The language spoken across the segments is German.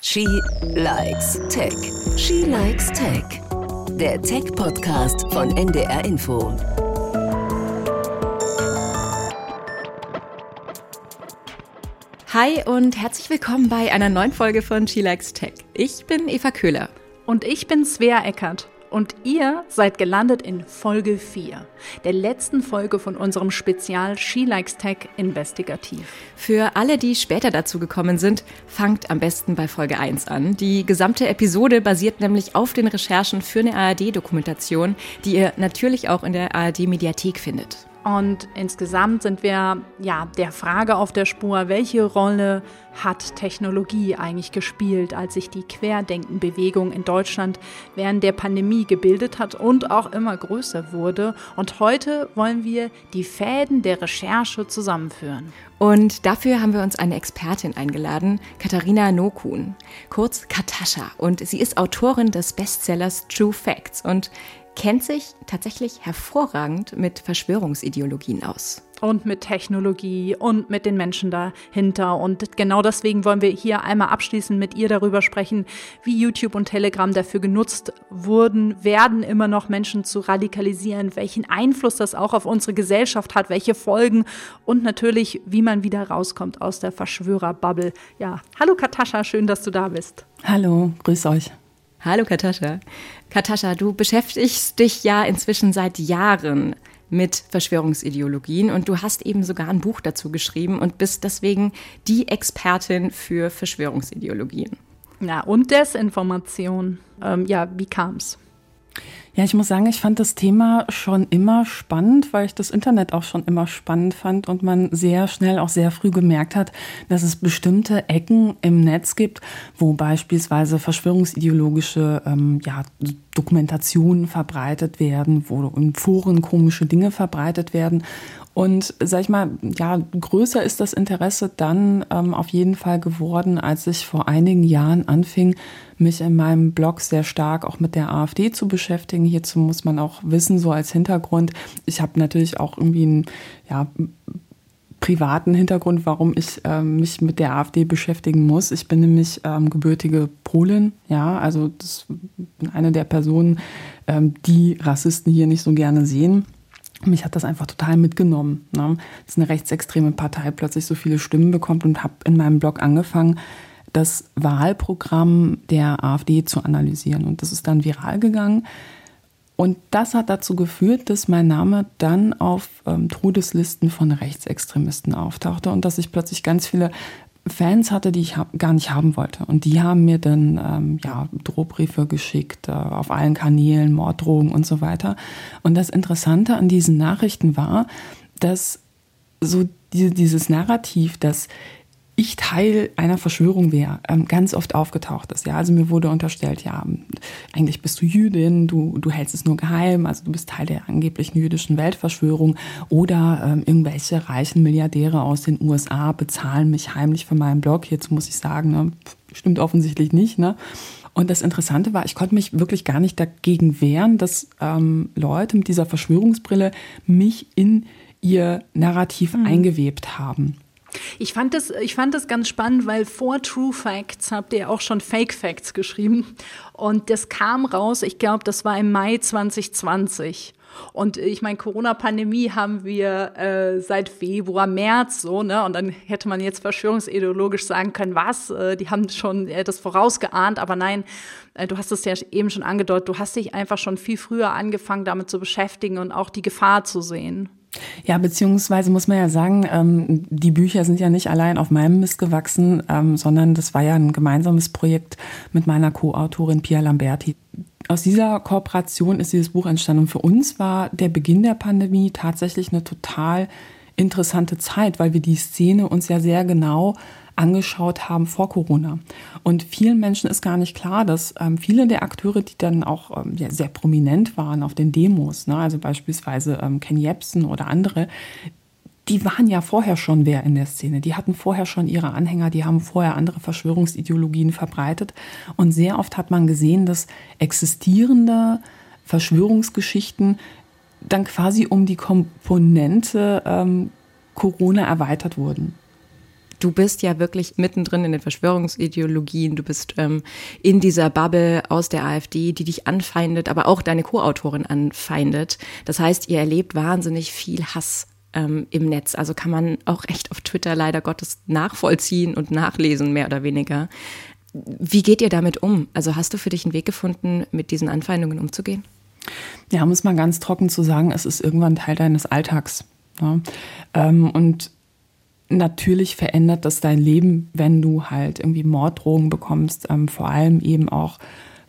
She likes Tech. She likes Tech. Der Tech-Podcast von NDR Info. Hi und herzlich willkommen bei einer neuen Folge von She Likes Tech. Ich bin Eva Köhler. Und ich bin Svea Eckert. Und ihr seid gelandet in Folge 4, der letzten Folge von unserem Spezial She Likes Tech Investigativ. Für alle, die später dazu gekommen sind, fangt am besten bei Folge 1 an. Die gesamte Episode basiert nämlich auf den Recherchen für eine ARD-Dokumentation, die ihr natürlich auch in der ARD-Mediathek findet. Und insgesamt sind wir ja der Frage auf der Spur, welche Rolle hat Technologie eigentlich gespielt, als sich die Querdenkenbewegung in Deutschland während der Pandemie gebildet hat und auch immer größer wurde. Und heute wollen wir die Fäden der Recherche zusammenführen. Und dafür haben wir uns eine Expertin eingeladen, Katharina Nokun, kurz Katascha. Und sie ist Autorin des Bestsellers True Facts. Und kennt sich tatsächlich hervorragend mit Verschwörungsideologien aus. Und mit Technologie und mit den Menschen dahinter. Und genau deswegen wollen wir hier einmal abschließend mit ihr darüber sprechen, wie YouTube und Telegram dafür genutzt wurden, werden immer noch Menschen zu radikalisieren, welchen Einfluss das auch auf unsere Gesellschaft hat, welche Folgen und natürlich, wie man wieder rauskommt aus der Verschwörerbubble. Ja, hallo Katascha, schön, dass du da bist. Hallo, grüß euch. Hallo Katascha. Katascha, du beschäftigst dich ja inzwischen seit Jahren mit Verschwörungsideologien und du hast eben sogar ein Buch dazu geschrieben und bist deswegen die Expertin für Verschwörungsideologien. Ja, und Desinformation. Ähm, ja, wie kam's? Ja, ich muss sagen, ich fand das Thema schon immer spannend, weil ich das Internet auch schon immer spannend fand und man sehr schnell auch sehr früh gemerkt hat, dass es bestimmte Ecken im Netz gibt, wo beispielsweise verschwörungsideologische ähm, ja, Dokumentationen verbreitet werden, wo in Foren komische Dinge verbreitet werden. Und sag ich mal, ja, größer ist das Interesse dann ähm, auf jeden Fall geworden, als ich vor einigen Jahren anfing, mich in meinem Blog sehr stark auch mit der AfD zu beschäftigen. Hierzu muss man auch wissen, so als Hintergrund. Ich habe natürlich auch irgendwie einen ja, privaten Hintergrund, warum ich äh, mich mit der AfD beschäftigen muss. Ich bin nämlich ähm, gebürtige Polin, ja, also das eine der Personen, ähm, die Rassisten hier nicht so gerne sehen. Mich hat das einfach total mitgenommen, ne? dass eine rechtsextreme Partei plötzlich so viele Stimmen bekommt und habe in meinem Blog angefangen, das Wahlprogramm der AfD zu analysieren. Und das ist dann viral gegangen. Und das hat dazu geführt, dass mein Name dann auf ähm, Todeslisten von Rechtsextremisten auftauchte und dass ich plötzlich ganz viele Fans hatte, die ich gar nicht haben wollte. Und die haben mir dann ähm, ja, Drohbriefe geschickt äh, auf allen Kanälen, Morddrohungen und so weiter. Und das Interessante an diesen Nachrichten war, dass so diese, dieses Narrativ, dass ich Teil einer Verschwörung wäre, ähm, ganz oft aufgetaucht ist. Ja, also mir wurde unterstellt, ja, eigentlich bist du Jüdin, du, du hältst es nur geheim, also du bist Teil der angeblichen jüdischen Weltverschwörung oder ähm, irgendwelche reichen Milliardäre aus den USA bezahlen mich heimlich für meinen Blog. Hierzu muss ich sagen, ne, stimmt offensichtlich nicht, ne? Und das Interessante war, ich konnte mich wirklich gar nicht dagegen wehren, dass ähm, Leute mit dieser Verschwörungsbrille mich in ihr Narrativ mhm. eingewebt haben. Ich fand, das, ich fand das ganz spannend, weil vor True Facts habt ihr auch schon Fake Facts geschrieben. Und das kam raus, ich glaube, das war im Mai 2020. Und ich meine, Corona-Pandemie haben wir äh, seit Februar, März so, ne? Und dann hätte man jetzt verschwörungsideologisch sagen können, was? Äh, die haben schon äh, das vorausgeahnt, aber nein, äh, du hast es ja eben schon angedeutet, du hast dich einfach schon viel früher angefangen, damit zu beschäftigen und auch die Gefahr zu sehen. Ja, beziehungsweise muss man ja sagen, ähm, die Bücher sind ja nicht allein auf meinem Mist gewachsen, ähm, sondern das war ja ein gemeinsames Projekt mit meiner Co-Autorin Pia Lamberti. Aus dieser Kooperation ist dieses Buch entstanden. Und für uns war der Beginn der Pandemie tatsächlich eine total interessante Zeit, weil wir die Szene uns ja sehr genau angeschaut haben vor Corona. Und vielen Menschen ist gar nicht klar, dass ähm, viele der Akteure, die dann auch ähm, ja, sehr prominent waren auf den Demos, ne, also beispielsweise ähm, Ken Jebsen oder andere, die waren ja vorher schon wer in der Szene. Die hatten vorher schon ihre Anhänger, die haben vorher andere Verschwörungsideologien verbreitet. Und sehr oft hat man gesehen, dass existierende Verschwörungsgeschichten dann quasi um die Komponente ähm, Corona erweitert wurden du bist ja wirklich mittendrin in den Verschwörungsideologien, du bist ähm, in dieser Bubble aus der AfD, die dich anfeindet, aber auch deine Co-Autorin anfeindet. Das heißt, ihr erlebt wahnsinnig viel Hass ähm, im Netz. Also kann man auch echt auf Twitter leider Gottes nachvollziehen und nachlesen, mehr oder weniger. Wie geht ihr damit um? Also hast du für dich einen Weg gefunden, mit diesen Anfeindungen umzugehen? Ja, muss man ganz trocken zu sagen, es ist irgendwann Teil deines Alltags. Ja. Ähm, und natürlich verändert das dein Leben, wenn du halt irgendwie Morddrohungen bekommst, ähm, vor allem eben auch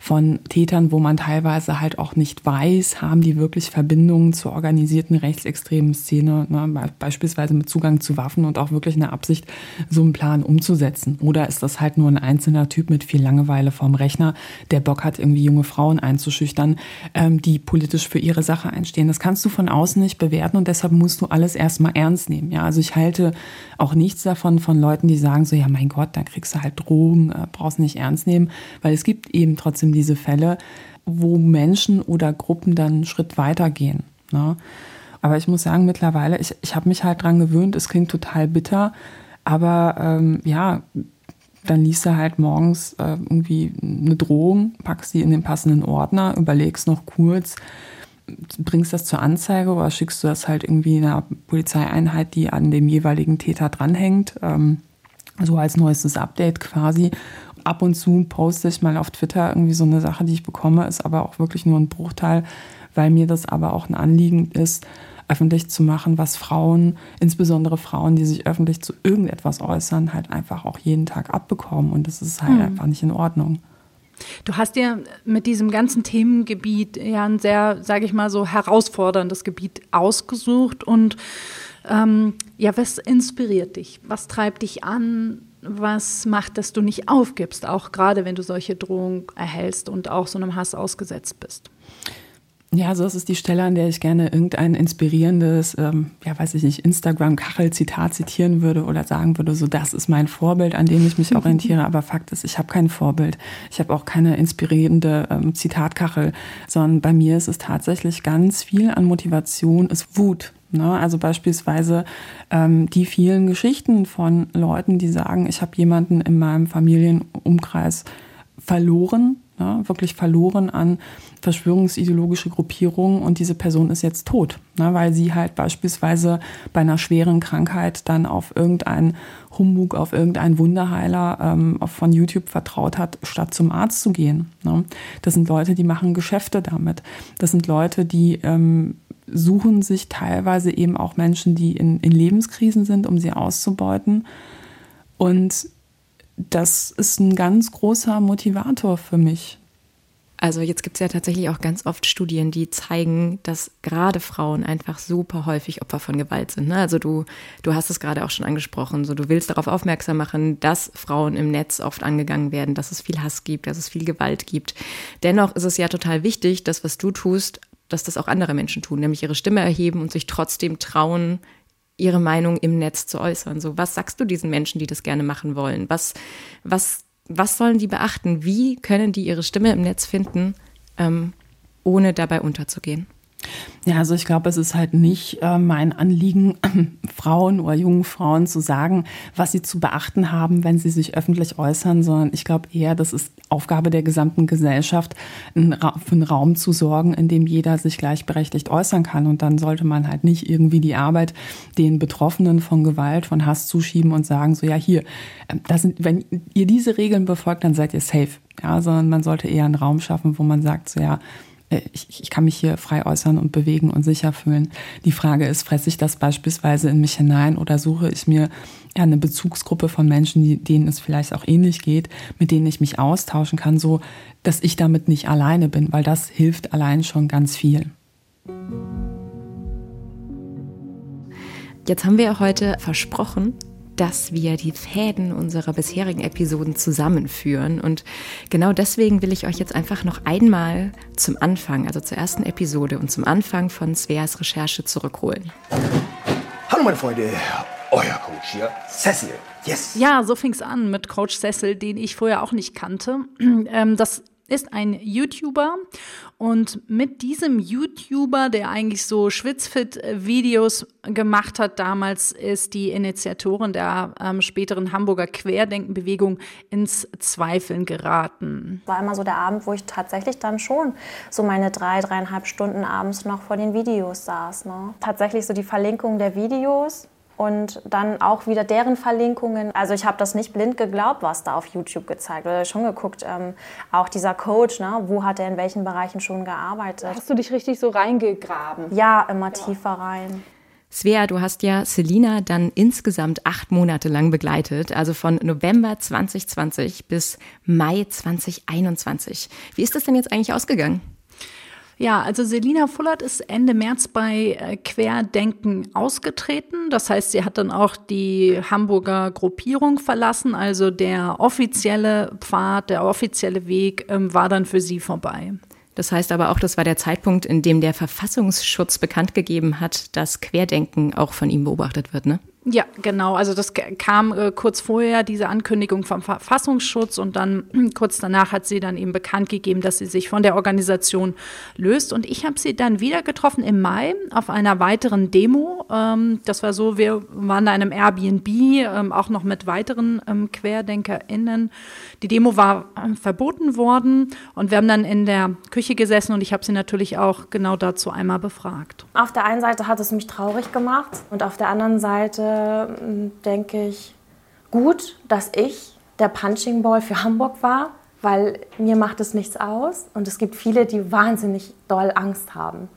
von Tätern, wo man teilweise halt auch nicht weiß, haben die wirklich Verbindungen zur organisierten rechtsextremen Szene, ne, beispielsweise mit Zugang zu Waffen und auch wirklich eine Absicht, so einen Plan umzusetzen. Oder ist das halt nur ein einzelner Typ mit viel Langeweile vorm Rechner, der Bock hat, irgendwie junge Frauen einzuschüchtern, ähm, die politisch für ihre Sache einstehen. Das kannst du von außen nicht bewerten und deshalb musst du alles erstmal ernst nehmen. Ja, also ich halte auch nichts davon von Leuten, die sagen so, ja mein Gott, dann kriegst du halt Drogen, äh, brauchst nicht ernst nehmen, weil es gibt eben trotzdem diese Fälle, wo Menschen oder Gruppen dann einen Schritt weiter gehen. Ne? Aber ich muss sagen, mittlerweile, ich, ich habe mich halt dran gewöhnt, es klingt total bitter, aber ähm, ja, dann liest du halt morgens äh, irgendwie eine Drohung, packst sie in den passenden Ordner, überlegst noch kurz, bringst das zur Anzeige oder schickst du das halt irgendwie einer Polizeieinheit, die an dem jeweiligen Täter dranhängt, ähm, so als neuestes Update quasi ab und zu poste ich mal auf Twitter irgendwie so eine Sache, die ich bekomme, ist aber auch wirklich nur ein Bruchteil, weil mir das aber auch ein Anliegen ist, öffentlich zu machen, was Frauen, insbesondere Frauen, die sich öffentlich zu irgendetwas äußern, halt einfach auch jeden Tag abbekommen. Und das ist halt hm. einfach nicht in Ordnung. Du hast ja mit diesem ganzen Themengebiet ja ein sehr, sage ich mal, so herausforderndes Gebiet ausgesucht. Und ähm, ja, was inspiriert dich? Was treibt dich an? Was macht, dass du nicht aufgibst, auch gerade wenn du solche Drohungen erhältst und auch so einem Hass ausgesetzt bist? Ja, so ist es die Stelle, an der ich gerne irgendein inspirierendes, ähm, ja, weiß ich nicht, Instagram-Kachel-Zitat zitieren würde oder sagen würde, so das ist mein Vorbild, an dem ich mich orientiere. Aber Fakt ist, ich habe kein Vorbild. Ich habe auch keine inspirierende ähm, Zitatkachel, sondern bei mir ist es tatsächlich ganz viel an Motivation, ist Wut. Ne? Also beispielsweise ähm, die vielen Geschichten von Leuten, die sagen, ich habe jemanden in meinem Familienumkreis verloren, ne? wirklich verloren an verschwörungsideologische Gruppierungen und diese Person ist jetzt tot, ne? weil sie halt beispielsweise bei einer schweren Krankheit dann auf irgendeinen Humbug, auf irgendeinen Wunderheiler ähm, von YouTube vertraut hat, statt zum Arzt zu gehen. Ne? Das sind Leute, die machen Geschäfte damit. Das sind Leute, die ähm, suchen sich teilweise eben auch Menschen, die in, in Lebenskrisen sind, um sie auszubeuten. Und das ist ein ganz großer Motivator für mich. Also jetzt gibt es ja tatsächlich auch ganz oft Studien, die zeigen, dass gerade Frauen einfach super häufig Opfer von Gewalt sind. Ne? Also du, du hast es gerade auch schon angesprochen. So, du willst darauf aufmerksam machen, dass Frauen im Netz oft angegangen werden, dass es viel Hass gibt, dass es viel Gewalt gibt. Dennoch ist es ja total wichtig, dass was du tust, dass das auch andere Menschen tun, nämlich ihre Stimme erheben und sich trotzdem trauen, ihre Meinung im Netz zu äußern. So, was sagst du diesen Menschen, die das gerne machen wollen? Was, was, was sollen die beachten? Wie können die ihre Stimme im Netz finden, ähm, ohne dabei unterzugehen? Ja, also ich glaube, es ist halt nicht äh, mein Anliegen, Frauen oder jungen Frauen zu sagen, was sie zu beachten haben, wenn sie sich öffentlich äußern, sondern ich glaube eher, das ist Aufgabe der gesamten Gesellschaft, ein für einen Raum zu sorgen, in dem jeder sich gleichberechtigt äußern kann. Und dann sollte man halt nicht irgendwie die Arbeit den Betroffenen von Gewalt, von Hass zuschieben und sagen, so ja, hier, ähm, das sind, wenn ihr diese Regeln befolgt, dann seid ihr safe. Ja, sondern man sollte eher einen Raum schaffen, wo man sagt, so ja, ich, ich kann mich hier frei äußern und bewegen und sicher fühlen. Die Frage ist, fresse ich das beispielsweise in mich hinein oder suche ich mir ja, eine Bezugsgruppe von Menschen, die, denen es vielleicht auch ähnlich geht, mit denen ich mich austauschen kann, so dass ich damit nicht alleine bin, weil das hilft allein schon ganz viel. Jetzt haben wir heute versprochen, dass wir die Fäden unserer bisherigen Episoden zusammenführen. Und genau deswegen will ich euch jetzt einfach noch einmal zum Anfang, also zur ersten Episode und zum Anfang von Sveas Recherche zurückholen. Hallo meine Freunde, euer Coach hier, Cecil. Yes. Ja, so fing es an mit Coach Cecil, den ich vorher auch nicht kannte. Ähm, das ist ein YouTuber und mit diesem YouTuber, der eigentlich so Schwitzfit-Videos gemacht hat damals, ist die Initiatorin der ähm, späteren Hamburger Querdenkenbewegung ins Zweifeln geraten. War immer so der Abend, wo ich tatsächlich dann schon so meine drei, dreieinhalb Stunden abends noch vor den Videos saß. Ne? Tatsächlich so die Verlinkung der Videos und dann auch wieder deren Verlinkungen. Also ich habe das nicht blind geglaubt, was da auf YouTube gezeigt wird. Schon geguckt, ähm, auch dieser Coach, ne, wo hat er in welchen Bereichen schon gearbeitet. Hast du dich richtig so reingegraben? Ja, immer tiefer rein. Svea, du hast ja Selina dann insgesamt acht Monate lang begleitet, also von November 2020 bis Mai 2021. Wie ist das denn jetzt eigentlich ausgegangen? Ja, also Selina Fullert ist Ende März bei äh, Querdenken ausgetreten. Das heißt, sie hat dann auch die Hamburger Gruppierung verlassen. Also der offizielle Pfad, der offizielle Weg ähm, war dann für sie vorbei. Das heißt aber auch, das war der Zeitpunkt, in dem der Verfassungsschutz bekannt gegeben hat, dass Querdenken auch von ihm beobachtet wird, ne? Ja, genau. Also das kam äh, kurz vorher, diese Ankündigung vom Verfassungsschutz und dann kurz danach hat sie dann eben bekannt gegeben, dass sie sich von der Organisation löst. Und ich habe sie dann wieder getroffen im Mai auf einer weiteren Demo. Ähm, das war so, wir waren da in einem Airbnb, ähm, auch noch mit weiteren ähm, QuerdenkerInnen. Die Demo war äh, verboten worden und wir haben dann in der Küche gesessen und ich habe sie natürlich auch genau dazu einmal befragt. Auf der einen Seite hat es mich traurig gemacht und auf der anderen Seite denke ich, gut, dass ich der Punching Ball für Hamburg war, weil mir macht es nichts aus und es gibt viele, die wahnsinnig doll Angst haben.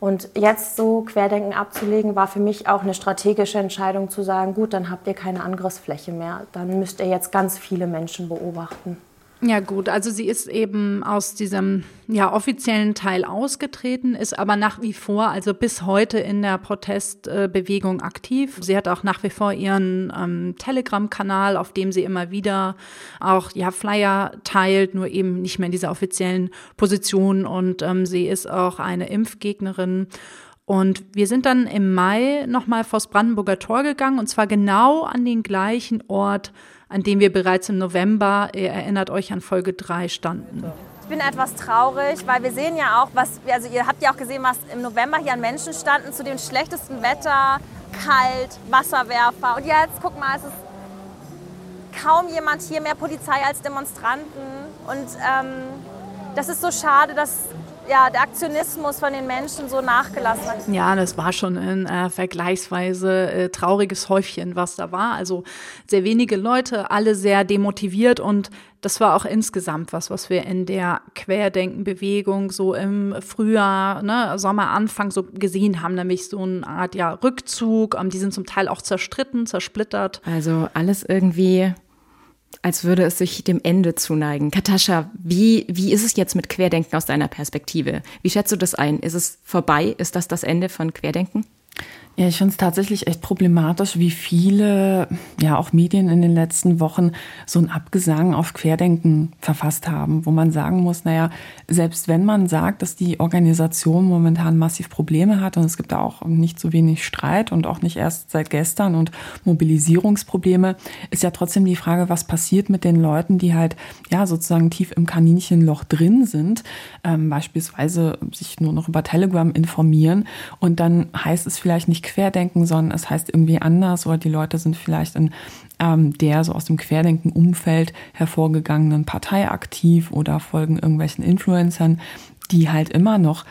Und jetzt so Querdenken abzulegen, war für mich auch eine strategische Entscheidung zu sagen, gut, dann habt ihr keine Angriffsfläche mehr, dann müsst ihr jetzt ganz viele Menschen beobachten. Ja gut, also sie ist eben aus diesem ja, offiziellen Teil ausgetreten, ist aber nach wie vor, also bis heute in der Protestbewegung aktiv. Sie hat auch nach wie vor ihren ähm, Telegram-Kanal, auf dem sie immer wieder auch ja, Flyer teilt, nur eben nicht mehr in dieser offiziellen Position. Und ähm, sie ist auch eine Impfgegnerin. Und wir sind dann im Mai nochmal vors Brandenburger Tor gegangen, und zwar genau an den gleichen Ort, an dem wir bereits im November, ihr erinnert euch an Folge 3, standen. Ich bin etwas traurig, weil wir sehen ja auch, was, also ihr habt ja auch gesehen, was im November hier an Menschen standen, zu dem schlechtesten Wetter, kalt, Wasserwerfer. Und jetzt, guck mal, es ist kaum jemand hier, mehr Polizei als Demonstranten. Und ähm, das ist so schade, dass ja, der Aktionismus von den Menschen so nachgelassen hat. Ja, das war schon ein äh, vergleichsweise äh, trauriges Häufchen, was da war. Also sehr wenige Leute, alle sehr demotiviert und das war auch insgesamt was, was wir in der Querdenkenbewegung so im Frühjahr, ne, Sommeranfang so gesehen haben, nämlich so eine Art ja, Rückzug. Ähm, die sind zum Teil auch zerstritten, zersplittert. Also alles irgendwie als würde es sich dem Ende zuneigen. Katascha, wie, wie ist es jetzt mit Querdenken aus deiner Perspektive? Wie schätzt du das ein? Ist es vorbei? Ist das das Ende von Querdenken? Ja, ich finde es tatsächlich echt problematisch, wie viele, ja auch Medien in den letzten Wochen so ein Abgesang auf Querdenken verfasst haben, wo man sagen muss, naja, selbst wenn man sagt, dass die Organisation momentan massiv Probleme hat und es gibt da auch nicht so wenig Streit und auch nicht erst seit gestern und Mobilisierungsprobleme, ist ja trotzdem die Frage, was passiert mit den Leuten, die halt ja sozusagen tief im Kaninchenloch drin sind, ähm, beispielsweise sich nur noch über Telegram informieren und dann heißt es vielleicht nicht Querdenken, sondern es heißt irgendwie anders oder die Leute sind vielleicht in ähm, der so aus dem Querdenken-Umfeld hervorgegangenen Partei aktiv oder folgen irgendwelchen Influencern, die halt immer noch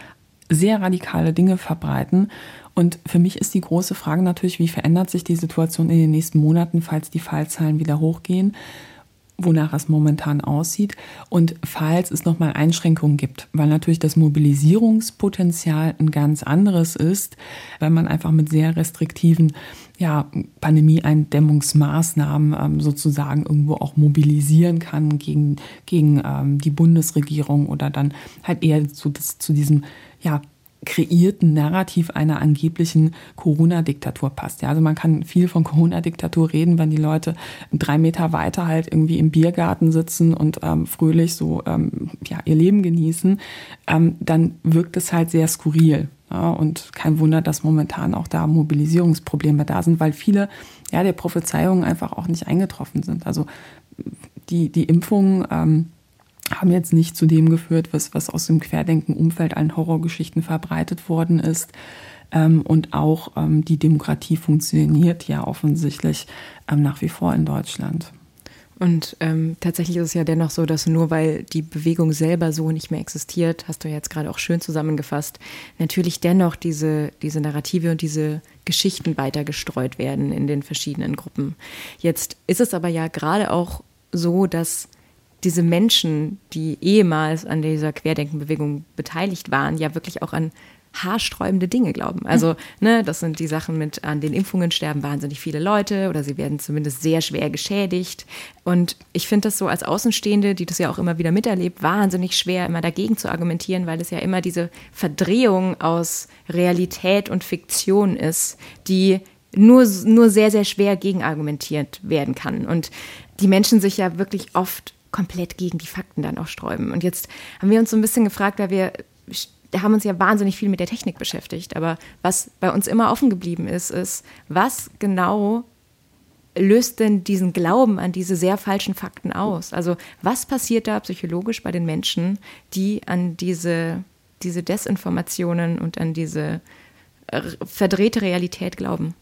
sehr radikale Dinge verbreiten. Und für mich ist die große Frage natürlich, wie verändert sich die Situation in den nächsten Monaten, falls die Fallzahlen wieder hochgehen? Wonach es momentan aussieht. Und falls es nochmal Einschränkungen gibt, weil natürlich das Mobilisierungspotenzial ein ganz anderes ist, wenn man einfach mit sehr restriktiven ja, Pandemie-Eindämmungsmaßnahmen ähm, sozusagen irgendwo auch mobilisieren kann gegen, gegen ähm, die Bundesregierung oder dann halt eher zu, das, zu diesem ja, kreierten Narrativ einer angeblichen Corona-Diktatur passt. Ja, also man kann viel von Corona-Diktatur reden, wenn die Leute drei Meter weiter halt irgendwie im Biergarten sitzen und ähm, fröhlich so ähm, ja, ihr Leben genießen, ähm, dann wirkt es halt sehr skurril. Ja, und kein Wunder, dass momentan auch da Mobilisierungsprobleme da sind, weil viele ja, der Prophezeiungen einfach auch nicht eingetroffen sind. Also die, die Impfungen ähm, haben jetzt nicht zu dem geführt, was, was aus dem Querdenken-Umfeld an Horrorgeschichten verbreitet worden ist. Ähm, und auch ähm, die Demokratie funktioniert ja offensichtlich ähm, nach wie vor in Deutschland. Und ähm, tatsächlich ist es ja dennoch so, dass nur weil die Bewegung selber so nicht mehr existiert, hast du jetzt gerade auch schön zusammengefasst, natürlich dennoch diese, diese Narrative und diese Geschichten weiter gestreut werden in den verschiedenen Gruppen. Jetzt ist es aber ja gerade auch so, dass diese Menschen, die ehemals an dieser Querdenkenbewegung beteiligt waren, ja wirklich auch an haarsträubende Dinge glauben. Also, ne, das sind die Sachen mit, an den Impfungen sterben wahnsinnig viele Leute oder sie werden zumindest sehr schwer geschädigt. Und ich finde das so als Außenstehende, die das ja auch immer wieder miterlebt, wahnsinnig schwer, immer dagegen zu argumentieren, weil es ja immer diese Verdrehung aus Realität und Fiktion ist, die nur, nur sehr, sehr schwer gegenargumentiert werden kann. Und die Menschen sich ja wirklich oft komplett gegen die Fakten dann auch sträuben. Und jetzt haben wir uns so ein bisschen gefragt, weil wir haben uns ja wahnsinnig viel mit der Technik beschäftigt. Aber was bei uns immer offen geblieben ist, ist, was genau löst denn diesen Glauben an diese sehr falschen Fakten aus? Also was passiert da psychologisch bei den Menschen, die an diese, diese Desinformationen und an diese äh, verdrehte Realität glauben?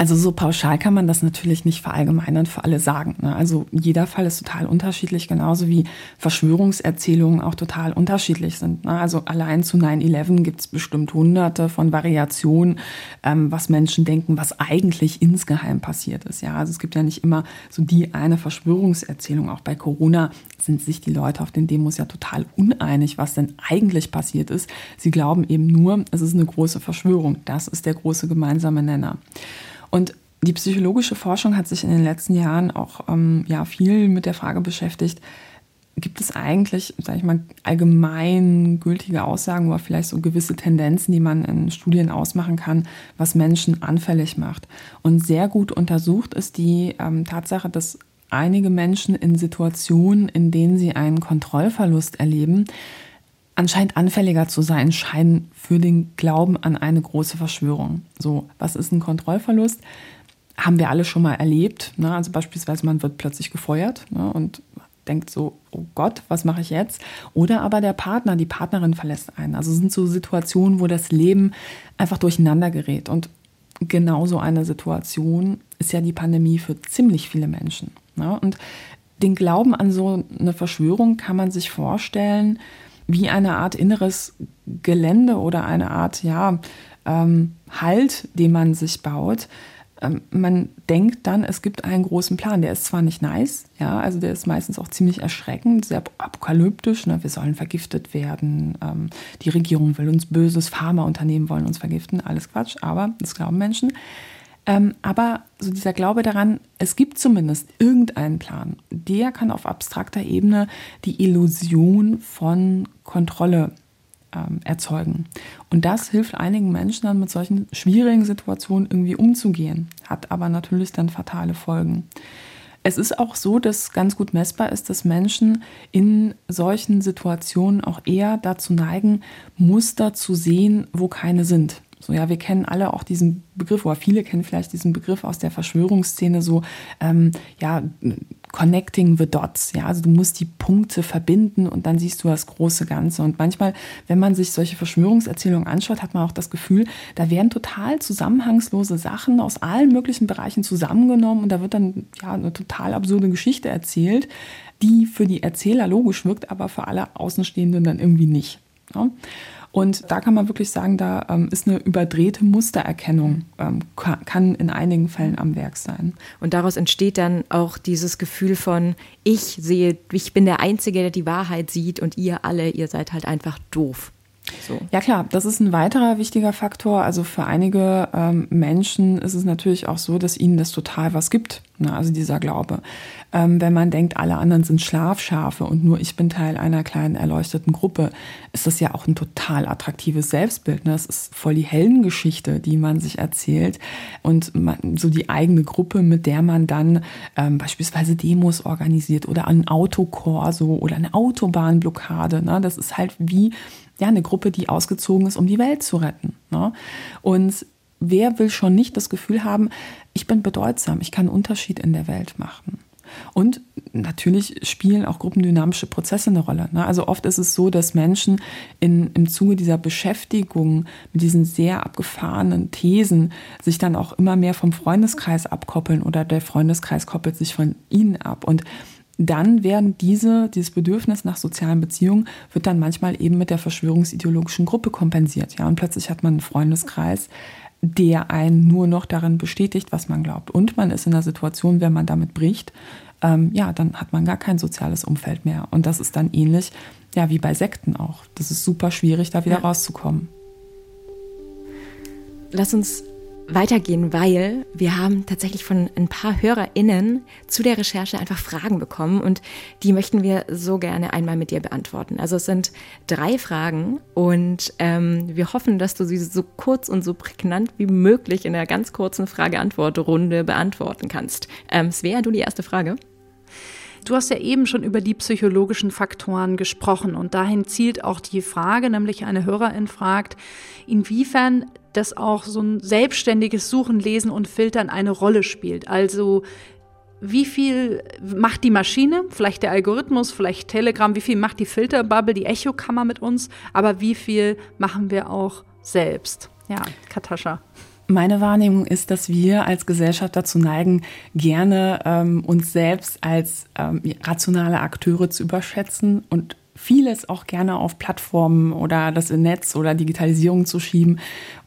Also so pauschal kann man das natürlich nicht verallgemeinern für alle sagen. Ne? Also jeder Fall ist total unterschiedlich, genauso wie Verschwörungserzählungen auch total unterschiedlich sind. Ne? Also allein zu 9-11 gibt es bestimmt hunderte von Variationen, ähm, was Menschen denken, was eigentlich insgeheim passiert ist. Ja, also es gibt ja nicht immer so die eine Verschwörungserzählung. Auch bei Corona sind sich die Leute auf den Demos ja total uneinig, was denn eigentlich passiert ist. Sie glauben eben nur, es ist eine große Verschwörung. Das ist der große gemeinsame Nenner. Und die psychologische Forschung hat sich in den letzten Jahren auch ähm, ja, viel mit der Frage beschäftigt, gibt es eigentlich, sage ich mal, allgemein gültige Aussagen oder vielleicht so gewisse Tendenzen, die man in Studien ausmachen kann, was Menschen anfällig macht. Und sehr gut untersucht ist die ähm, Tatsache, dass einige Menschen in Situationen, in denen sie einen Kontrollverlust erleben, anscheinend anfälliger zu sein scheinen für den Glauben an eine große Verschwörung. So, was ist ein Kontrollverlust? Haben wir alle schon mal erlebt. Ne? Also beispielsweise, man wird plötzlich gefeuert ne? und denkt so, oh Gott, was mache ich jetzt? Oder aber der Partner, die Partnerin verlässt einen. Also es sind so Situationen, wo das Leben einfach durcheinander gerät. Und genau so eine Situation ist ja die Pandemie für ziemlich viele Menschen. Ne? Und den Glauben an so eine Verschwörung kann man sich vorstellen, wie eine Art inneres Gelände oder eine Art ja, ähm, Halt, den man sich baut. Ähm, man denkt dann, es gibt einen großen Plan. Der ist zwar nicht nice, ja, also der ist meistens auch ziemlich erschreckend, sehr apokalyptisch. Ne? Wir sollen vergiftet werden, ähm, die Regierung will uns Böses, Pharmaunternehmen wollen uns vergiften, alles Quatsch, aber das glauben Menschen. Ähm, aber so dieser Glaube daran, es gibt zumindest irgendeinen Plan, der kann auf abstrakter Ebene die Illusion von Kontrolle ähm, erzeugen. Und das hilft einigen Menschen dann mit solchen schwierigen Situationen irgendwie umzugehen, hat aber natürlich dann fatale Folgen. Es ist auch so, dass ganz gut messbar ist, dass Menschen in solchen Situationen auch eher dazu neigen, Muster zu sehen, wo keine sind. So, ja, wir kennen alle auch diesen Begriff, oder viele kennen vielleicht diesen Begriff aus der Verschwörungsszene, so, ähm, ja, connecting the dots. Ja, also du musst die Punkte verbinden und dann siehst du das große Ganze. Und manchmal, wenn man sich solche Verschwörungserzählungen anschaut, hat man auch das Gefühl, da werden total zusammenhangslose Sachen aus allen möglichen Bereichen zusammengenommen und da wird dann ja eine total absurde Geschichte erzählt, die für die Erzähler logisch wirkt, aber für alle Außenstehenden dann irgendwie nicht. Ja? Und da kann man wirklich sagen, da ähm, ist eine überdrehte Mustererkennung, ähm, kann in einigen Fällen am Werk sein. Und daraus entsteht dann auch dieses Gefühl von, ich sehe, ich bin der Einzige, der die Wahrheit sieht und ihr alle, ihr seid halt einfach doof. So. Ja klar, das ist ein weiterer wichtiger Faktor. Also für einige ähm, Menschen ist es natürlich auch so, dass ihnen das total was gibt. Ne? Also dieser Glaube. Ähm, wenn man denkt, alle anderen sind Schlafschafe und nur ich bin Teil einer kleinen erleuchteten Gruppe, ist das ja auch ein total attraktives Selbstbild. Ne? Das ist voll die Heldengeschichte, die man sich erzählt und man, so die eigene Gruppe, mit der man dann ähm, beispielsweise Demos organisiert oder ein Autokorso oder eine Autobahnblockade. Ne? Das ist halt wie ja, eine Gruppe, die ausgezogen ist, um die Welt zu retten. Ne? Und wer will schon nicht das Gefühl haben, ich bin bedeutsam, ich kann einen Unterschied in der Welt machen. Und natürlich spielen auch gruppendynamische Prozesse eine Rolle. Ne? Also oft ist es so, dass Menschen in, im Zuge dieser Beschäftigung mit diesen sehr abgefahrenen Thesen sich dann auch immer mehr vom Freundeskreis abkoppeln oder der Freundeskreis koppelt sich von ihnen ab. Und dann werden diese, dieses Bedürfnis nach sozialen Beziehungen wird dann manchmal eben mit der verschwörungsideologischen Gruppe kompensiert. Ja, und plötzlich hat man einen Freundeskreis, der einen nur noch darin bestätigt, was man glaubt. Und man ist in der Situation, wenn man damit bricht, ähm, ja, dann hat man gar kein soziales Umfeld mehr. Und das ist dann ähnlich, ja, wie bei Sekten auch. Das ist super schwierig, da wieder ja. rauszukommen. Lass uns weitergehen, weil wir haben tatsächlich von ein paar HörerInnen zu der Recherche einfach Fragen bekommen und die möchten wir so gerne einmal mit dir beantworten. Also es sind drei Fragen und ähm, wir hoffen, dass du sie so kurz und so prägnant wie möglich in einer ganz kurzen Frage-Antwort-Runde beantworten kannst. Ähm, Svea, du die erste Frage? Du hast ja eben schon über die psychologischen Faktoren gesprochen und dahin zielt auch die Frage, nämlich eine Hörerin fragt, inwiefern das auch so ein selbstständiges Suchen, Lesen und Filtern eine Rolle spielt. Also wie viel macht die Maschine, vielleicht der Algorithmus, vielleicht Telegram, wie viel macht die Filterbubble, die Echokammer mit uns, aber wie viel machen wir auch selbst? Ja, Katascha. Meine Wahrnehmung ist, dass wir als Gesellschaft dazu neigen, gerne ähm, uns selbst als ähm, rationale Akteure zu überschätzen und vieles auch gerne auf Plattformen oder das Netz oder Digitalisierung zu schieben,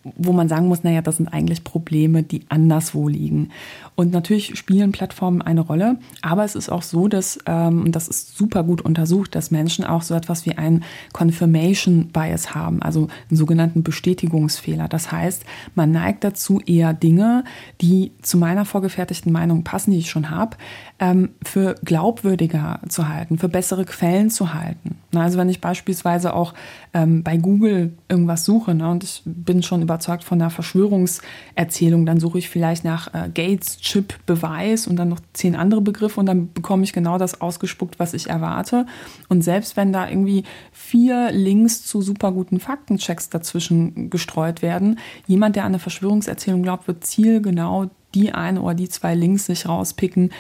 wo man sagen muss, naja, das sind eigentlich Probleme, die anderswo liegen. Und natürlich spielen Plattformen eine Rolle, aber es ist auch so, dass, ähm, das ist super gut untersucht, dass Menschen auch so etwas wie einen Confirmation Bias haben, also einen sogenannten Bestätigungsfehler. Das heißt, man neigt dazu, eher Dinge, die zu meiner vorgefertigten Meinung passen, die ich schon habe, ähm, für glaubwürdiger zu halten, für bessere Quellen zu halten. Also wenn ich beispielsweise auch ähm, bei Google irgendwas suche ne, und ich bin schon überzeugt von einer Verschwörungserzählung, dann suche ich vielleicht nach äh, Gates Chip Beweis und dann noch zehn andere Begriffe und dann bekomme ich genau das ausgespuckt, was ich erwarte. Und selbst wenn da irgendwie vier Links zu super guten Faktenchecks dazwischen gestreut werden, jemand, der an eine Verschwörungserzählung glaubt, wird zielgenau die eine oder die zwei Links sich rauspicken,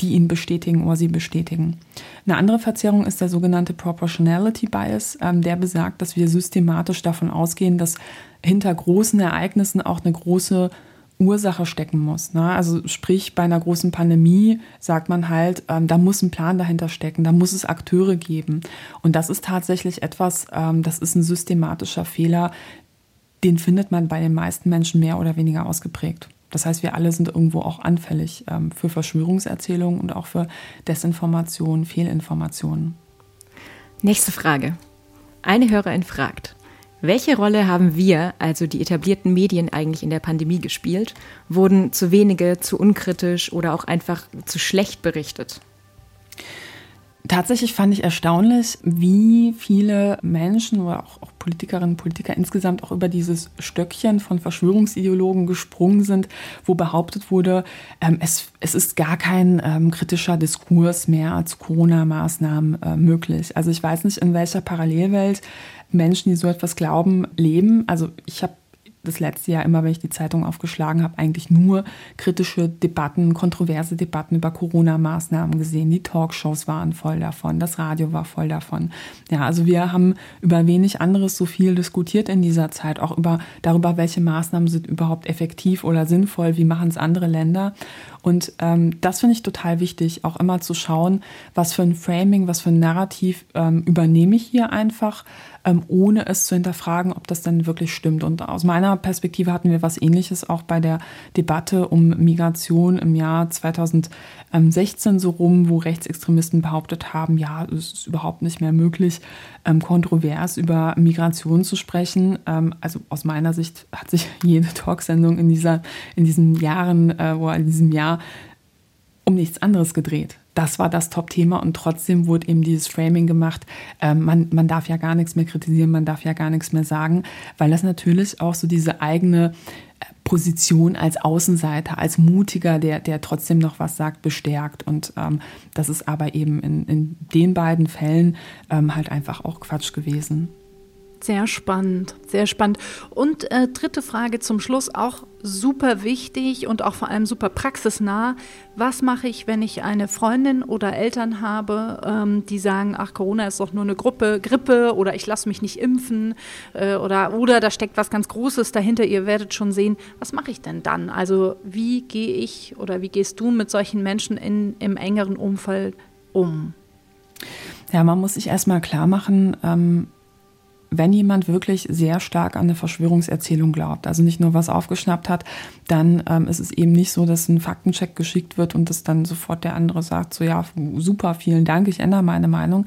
die ihn bestätigen oder sie bestätigen. Eine andere Verzerrung ist der sogenannte Proportionality Bias, ähm, der besagt, dass wir systematisch davon ausgehen, dass hinter großen Ereignissen auch eine große Ursache stecken muss. Ne? Also sprich, bei einer großen Pandemie sagt man halt, ähm, da muss ein Plan dahinter stecken, da muss es Akteure geben. Und das ist tatsächlich etwas, ähm, das ist ein systematischer Fehler, den findet man bei den meisten Menschen mehr oder weniger ausgeprägt. Das heißt, wir alle sind irgendwo auch anfällig ähm, für Verschwörungserzählungen und auch für Desinformationen, Fehlinformationen. Nächste Frage. Eine Hörerin fragt, welche Rolle haben wir, also die etablierten Medien, eigentlich in der Pandemie gespielt? Wurden zu wenige, zu unkritisch oder auch einfach zu schlecht berichtet? Tatsächlich fand ich erstaunlich, wie viele Menschen oder auch, auch, Politikerinnen und Politiker insgesamt auch über dieses Stöckchen von Verschwörungsideologen gesprungen sind, wo behauptet wurde, ähm, es, es ist gar kein ähm, kritischer Diskurs mehr zu Corona-Maßnahmen äh, möglich. Also ich weiß nicht, in welcher Parallelwelt Menschen, die so etwas glauben, leben. Also ich habe das letzte Jahr immer, wenn ich die Zeitung aufgeschlagen habe, eigentlich nur kritische Debatten, kontroverse Debatten über Corona-Maßnahmen gesehen. Die Talkshows waren voll davon, das Radio war voll davon. Ja, also wir haben über wenig anderes so viel diskutiert in dieser Zeit, auch über darüber, welche Maßnahmen sind überhaupt effektiv oder sinnvoll, wie machen es andere Länder. Und ähm, das finde ich total wichtig, auch immer zu schauen, was für ein Framing, was für ein Narrativ ähm, übernehme ich hier einfach ähm, ohne es zu hinterfragen, ob das denn wirklich stimmt. Und aus meiner Perspektive hatten wir was Ähnliches auch bei der Debatte um Migration im Jahr 2016 so rum, wo Rechtsextremisten behauptet haben, ja, es ist überhaupt nicht mehr möglich, ähm, kontrovers über Migration zu sprechen. Ähm, also aus meiner Sicht hat sich jede Talksendung in dieser, in diesen Jahren, äh, wo in diesem Jahr um nichts anderes gedreht das war das Top-Thema und trotzdem wurde eben dieses Framing gemacht, äh, man, man darf ja gar nichts mehr kritisieren, man darf ja gar nichts mehr sagen, weil das natürlich auch so diese eigene Position als Außenseiter, als Mutiger, der, der trotzdem noch was sagt, bestärkt. Und ähm, das ist aber eben in, in den beiden Fällen ähm, halt einfach auch Quatsch gewesen. Sehr spannend, sehr spannend. Und äh, dritte Frage zum Schluss, auch super wichtig und auch vor allem super praxisnah. Was mache ich, wenn ich eine Freundin oder Eltern habe, ähm, die sagen, ach, Corona ist doch nur eine Gruppe, Grippe oder ich lasse mich nicht impfen äh, oder, oder da steckt was ganz Großes dahinter, ihr werdet schon sehen. Was mache ich denn dann? Also wie gehe ich oder wie gehst du mit solchen Menschen in, im engeren Umfeld um? Ja, man muss sich erstmal klar machen, ähm, wenn jemand wirklich sehr stark an eine Verschwörungserzählung glaubt, also nicht nur was aufgeschnappt hat, dann ähm, ist es eben nicht so, dass ein Faktencheck geschickt wird und dass dann sofort der andere sagt, so ja, super, vielen Dank, ich ändere meine Meinung,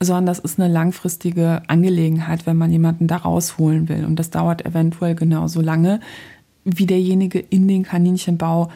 sondern das ist eine langfristige Angelegenheit, wenn man jemanden da rausholen will. Und das dauert eventuell genauso lange, wie derjenige in den Kaninchenbau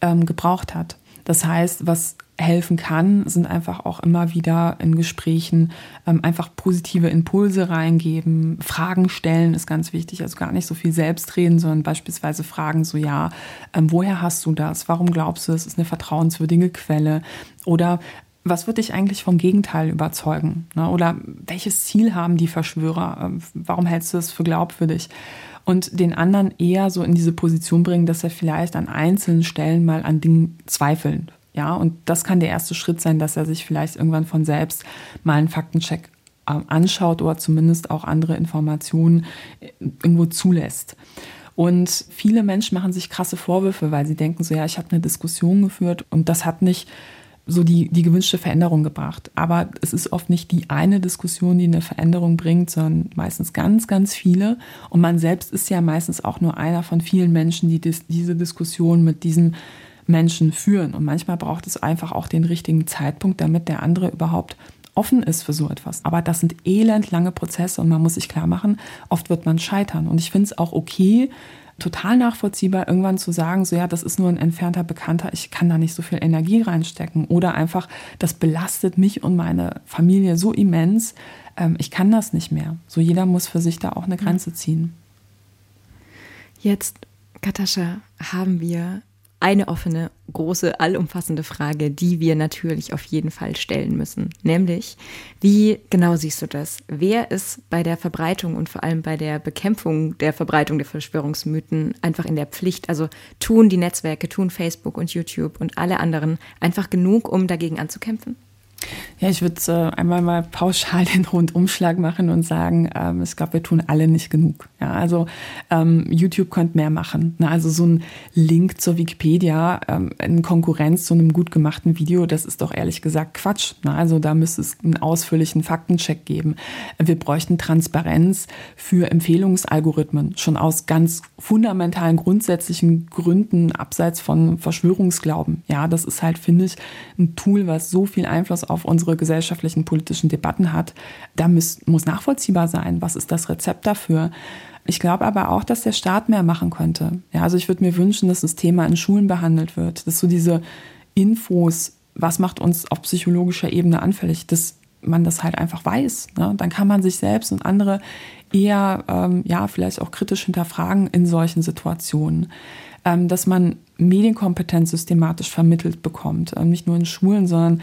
ähm, gebraucht hat. Das heißt, was helfen kann, sind einfach auch immer wieder in Gesprächen ähm, einfach positive Impulse reingeben. Fragen stellen ist ganz wichtig, also gar nicht so viel selbst reden, sondern beispielsweise Fragen so, ja, ähm, woher hast du das? Warum glaubst du, es ist eine vertrauenswürdige Quelle? Oder was wird dich eigentlich vom Gegenteil überzeugen? Ne? Oder welches Ziel haben die Verschwörer? Ähm, warum hältst du es für glaubwürdig? Und den anderen eher so in diese Position bringen, dass er vielleicht an einzelnen Stellen mal an Dingen zweifelt ja, und das kann der erste Schritt sein, dass er sich vielleicht irgendwann von selbst mal einen Faktencheck ähm, anschaut oder zumindest auch andere Informationen äh, irgendwo zulässt. Und viele Menschen machen sich krasse Vorwürfe, weil sie denken so, ja, ich habe eine Diskussion geführt und das hat nicht so die, die gewünschte Veränderung gebracht. Aber es ist oft nicht die eine Diskussion, die eine Veränderung bringt, sondern meistens ganz, ganz viele. Und man selbst ist ja meistens auch nur einer von vielen Menschen, die dis diese Diskussion mit diesem Menschen führen. Und manchmal braucht es einfach auch den richtigen Zeitpunkt, damit der andere überhaupt offen ist für so etwas. Aber das sind elendlange Prozesse und man muss sich klar machen, oft wird man scheitern. Und ich finde es auch okay, total nachvollziehbar, irgendwann zu sagen, so ja, das ist nur ein entfernter Bekannter, ich kann da nicht so viel Energie reinstecken. Oder einfach, das belastet mich und meine Familie so immens, ähm, ich kann das nicht mehr. So jeder muss für sich da auch eine Grenze ziehen. Jetzt, Katascha, haben wir eine offene, große, allumfassende Frage, die wir natürlich auf jeden Fall stellen müssen. Nämlich, wie genau siehst du das? Wer ist bei der Verbreitung und vor allem bei der Bekämpfung der Verbreitung der Verschwörungsmythen einfach in der Pflicht? Also tun die Netzwerke, tun Facebook und YouTube und alle anderen einfach genug, um dagegen anzukämpfen? Ja, ich würde äh, einmal mal pauschal den Rundumschlag machen und sagen, ähm, ich glaube, wir tun alle nicht genug. Ja, also ähm, YouTube könnte mehr machen. Ne? Also so ein Link zur Wikipedia ähm, in Konkurrenz zu einem gut gemachten Video, das ist doch ehrlich gesagt Quatsch. Ne? Also da müsste es einen ausführlichen Faktencheck geben. Wir bräuchten Transparenz für Empfehlungsalgorithmen, schon aus ganz fundamentalen, grundsätzlichen Gründen, abseits von Verschwörungsglauben. Ja, das ist halt, finde ich, ein Tool, was so viel Einfluss auf unsere gesellschaftlichen politischen Debatten hat, da muss, muss nachvollziehbar sein, was ist das Rezept dafür. Ich glaube aber auch, dass der Staat mehr machen könnte. Ja, also ich würde mir wünschen, dass das Thema in Schulen behandelt wird, dass so diese Infos, was macht uns auf psychologischer Ebene anfällig, dass man das halt einfach weiß. Ne? Dann kann man sich selbst und andere eher, ähm, ja, vielleicht auch kritisch hinterfragen in solchen Situationen. Ähm, dass man Medienkompetenz systematisch vermittelt bekommt, ähm, nicht nur in Schulen, sondern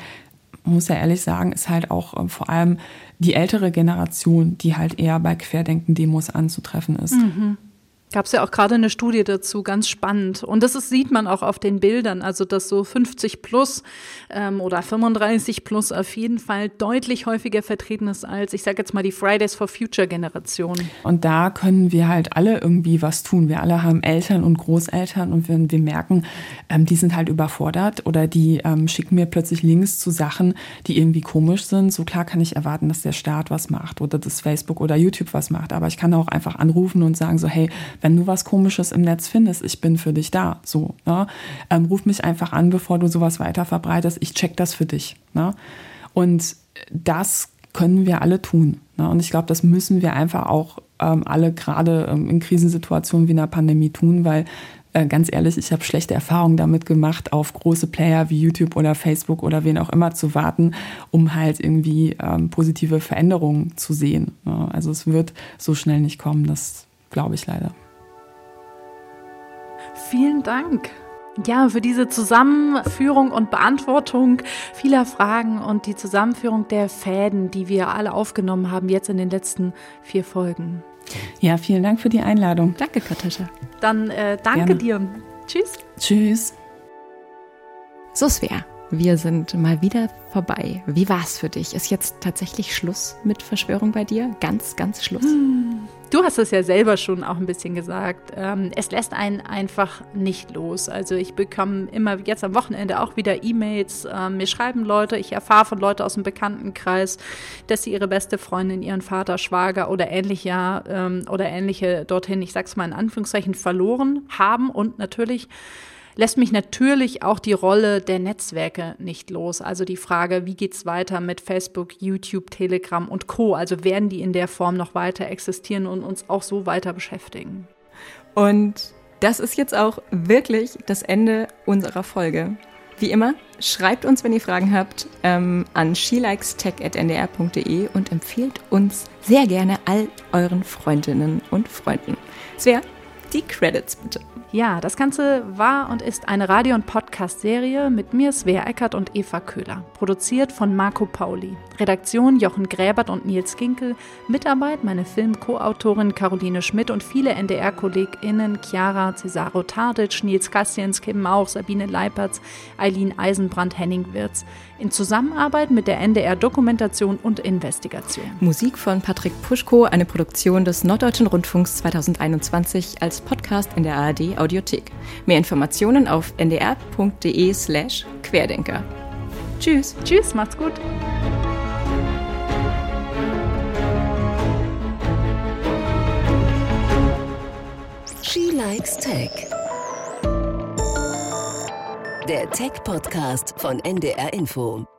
muss ja ehrlich sagen, ist halt auch äh, vor allem die ältere Generation, die halt eher bei Querdenken-Demos anzutreffen ist. Mhm. Gab es ja auch gerade eine Studie dazu, ganz spannend. Und das ist, sieht man auch auf den Bildern, also dass so 50 plus ähm, oder 35 plus auf jeden Fall deutlich häufiger vertreten ist als, ich sage jetzt mal, die Fridays for Future Generation. Und da können wir halt alle irgendwie was tun. Wir alle haben Eltern und Großeltern und wenn wir merken, ähm, die sind halt überfordert oder die ähm, schicken mir plötzlich Links zu Sachen, die irgendwie komisch sind. So klar kann ich erwarten, dass der Staat was macht oder das Facebook oder YouTube was macht. Aber ich kann auch einfach anrufen und sagen so, hey, wenn du was Komisches im Netz findest, ich bin für dich da. So, ne? ähm, ruf mich einfach an, bevor du sowas weiter verbreitest. Ich check das für dich. Ne? Und das können wir alle tun. Ne? Und ich glaube, das müssen wir einfach auch ähm, alle gerade ähm, in Krisensituationen wie einer Pandemie tun, weil äh, ganz ehrlich, ich habe schlechte Erfahrungen damit gemacht, auf große Player wie YouTube oder Facebook oder wen auch immer zu warten, um halt irgendwie ähm, positive Veränderungen zu sehen. Ne? Also es wird so schnell nicht kommen, das glaube ich leider. Vielen Dank. ja, für diese Zusammenführung und Beantwortung vieler Fragen und die Zusammenführung der Fäden, die wir alle aufgenommen haben, jetzt in den letzten vier Folgen. Ja, vielen Dank für die Einladung. Danke, Katascha. Dann äh, danke Gerne. dir. Tschüss. Tschüss. So, Svea, wir sind mal wieder vorbei. Wie war es für dich? Ist jetzt tatsächlich Schluss mit Verschwörung bei dir? Ganz, ganz Schluss? Hm. Du hast es ja selber schon auch ein bisschen gesagt. Ähm, es lässt einen einfach nicht los. Also ich bekomme immer jetzt am Wochenende auch wieder E-Mails. Ähm, mir schreiben Leute, ich erfahre von Leuten aus dem Bekanntenkreis, dass sie ihre beste Freundin, ihren Vater, Schwager oder ähnliche ähm, oder ähnliche dorthin, ich sag's mal in Anführungszeichen, verloren haben und natürlich lässt mich natürlich auch die Rolle der Netzwerke nicht los. Also die Frage, wie geht's weiter mit Facebook, YouTube, Telegram und Co. Also werden die in der Form noch weiter existieren und uns auch so weiter beschäftigen? Und das ist jetzt auch wirklich das Ende unserer Folge. Wie immer, schreibt uns, wenn ihr Fragen habt, ähm, an shelikestech.ndr.de und empfiehlt uns sehr gerne all euren Freundinnen und Freunden. Svea, die Credits bitte. Ja, das Ganze war und ist eine Radio- und Podcast-Serie mit mir, Svea Eckert und Eva Köhler. Produziert von Marco Pauli. Redaktion Jochen Gräbert und Nils Ginkel. Mitarbeit meine Film-Co-Autorin Caroline Schmidt und viele NDR-KollegInnen Chiara Cesaro Tardic, Nils Kassiens, Kim Mauch, Sabine Leipertz, Eileen Eisenbrand, Henning Wirz. In Zusammenarbeit mit der NDR Dokumentation und Investigation. Musik von Patrick Puschko, eine Produktion des Norddeutschen Rundfunks 2021 als Podcast in der ARD Audiothek. Mehr Informationen auf ndr.de slash Querdenker. Tschüss. Tschüss, macht's gut. She Likes Tech. Der Tech-Podcast von NDR Info.